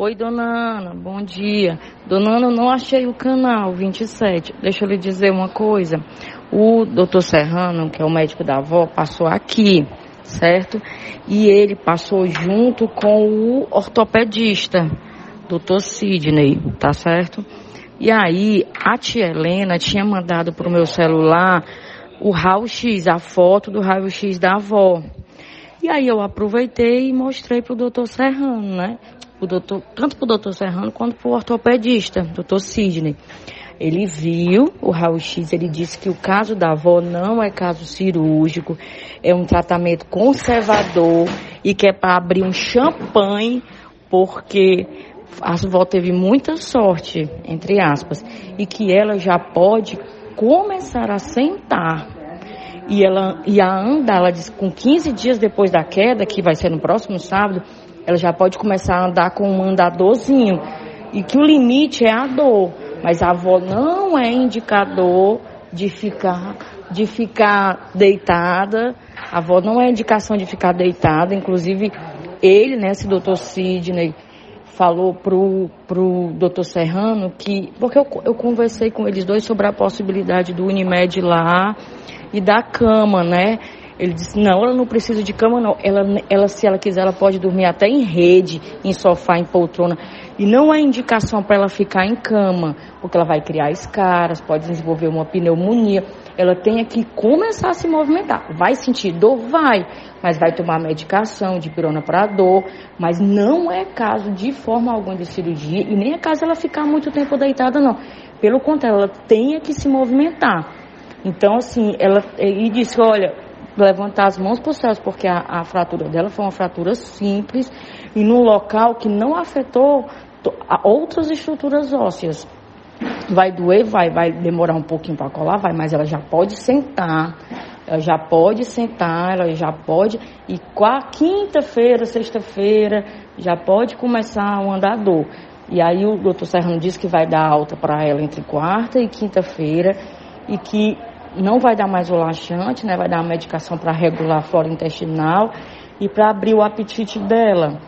Oi, dona Ana, bom dia. Dona Ana, não achei o canal 27. Deixa eu lhe dizer uma coisa. O doutor Serrano, que é o médico da avó, passou aqui, certo? E ele passou junto com o ortopedista, doutor Sidney, tá certo? E aí, a tia Helena tinha mandado pro meu celular o raio-x, a foto do raio-x da avó. E aí eu aproveitei e mostrei pro doutor Serrano, né? O doutor, tanto pro doutor Serrano quanto pro ortopedista, doutor Sidney. Ele viu o raio-x, ele disse que o caso da avó não é caso cirúrgico, é um tratamento conservador e que é para abrir um champanhe, porque a avó teve muita sorte, entre aspas, e que ela já pode começar a sentar e ela e a andar, ela disse, com 15 dias depois da queda, que vai ser no próximo sábado, ela já pode começar a andar com um andadorzinho. E que o limite é a dor. Mas a avó não é indicador de ficar, de ficar deitada. A avó não é indicação de ficar deitada. Inclusive, ele, né, esse doutor Sidney, falou pro, pro doutor Serrano que. Porque eu, eu conversei com eles dois sobre a possibilidade do Unimed lá e da cama, né? Ele disse, não, ela não precisa de cama, não. Ela, ela, se ela quiser, ela pode dormir até em rede, em sofá, em poltrona. E não é indicação para ela ficar em cama, porque ela vai criar escaras, pode desenvolver uma pneumonia. Ela tem que começar a se movimentar. Vai sentir dor? Vai. Mas vai tomar medicação de pirona para dor. Mas não é caso de forma alguma de cirurgia e nem é caso ela ficar muito tempo deitada, não. Pelo contrário, ela tem que se movimentar. Então, assim, ela e disse, olha, levantar as mãos para os céus, porque a, a, fratura dela foi uma fratura simples e num local que não afetou outras estruturas ósseas. Vai doer, vai, vai demorar um pouquinho para colar, vai, mas ela já pode sentar, ela já pode sentar, ela já pode, e quinta-feira, sexta-feira, já pode começar o andador. E aí o doutor Serrano disse que vai dar alta para ela entre quarta e quinta-feira e que não vai dar mais o laxante, né? Vai dar uma medicação para regular a flora intestinal e para abrir o apetite dela.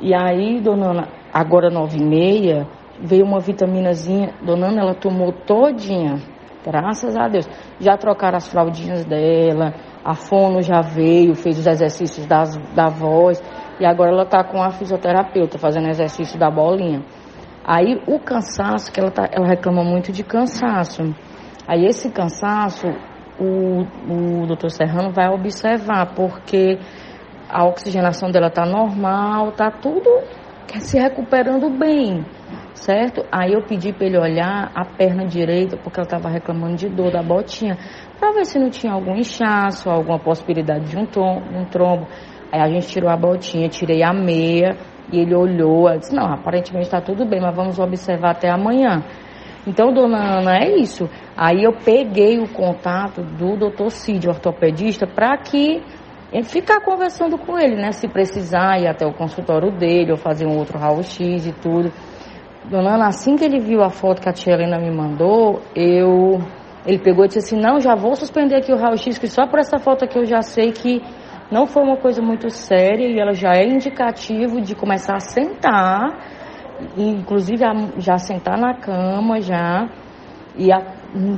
E aí, dona Ana, agora nove e meia, veio uma vitaminazinha, dona Ana, ela tomou todinha, graças a Deus. Já trocaram as fraldinhas dela, a fono já veio, fez os exercícios das, da voz, e agora ela tá com a fisioterapeuta fazendo exercício da bolinha. Aí o cansaço, que ela, tá, ela reclama muito de cansaço. Aí esse cansaço, o, o doutor Serrano vai observar, porque a oxigenação dela tá normal, tá tudo se recuperando bem, certo? Aí eu pedi para ele olhar a perna direita, porque ela estava reclamando de dor da botinha, para ver se não tinha algum inchaço, alguma possibilidade de um, tom, um trombo. Aí a gente tirou a botinha, tirei a meia, e ele olhou, disse, não, aparentemente está tudo bem, mas vamos observar até amanhã. Então, dona Ana, é isso. Aí eu peguei o contato do doutor Cid, ortopedista, para que ficar conversando com ele, né? Se precisar ir até o consultório dele ou fazer um outro raio-x e tudo. Dona Ana, assim que ele viu a foto que a tia Helena me mandou, eu ele pegou e disse assim, não, já vou suspender aqui o raio-x, que só por essa foto aqui eu já sei que não foi uma coisa muito séria e ela já é indicativo de começar a sentar inclusive já sentar na cama já e a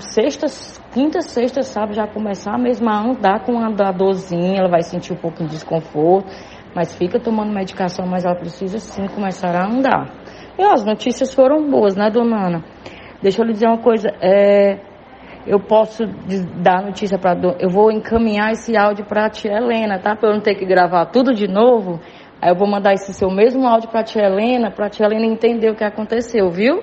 sexta, quinta, sexta, sábado já começar mesmo a andar com a dorzinha, ela vai sentir um pouco de desconforto, mas fica tomando medicação, mas ela precisa sim começar a andar. E ó, as notícias foram boas, né, dona Ana? Deixa eu lhe dizer uma coisa, é, eu posso dar notícia para eu vou encaminhar esse áudio para a tia Helena, tá? Para eu não ter que gravar tudo de novo. Aí eu vou mandar esse seu mesmo áudio para a tia Helena, para a tia Helena entender o que aconteceu, viu?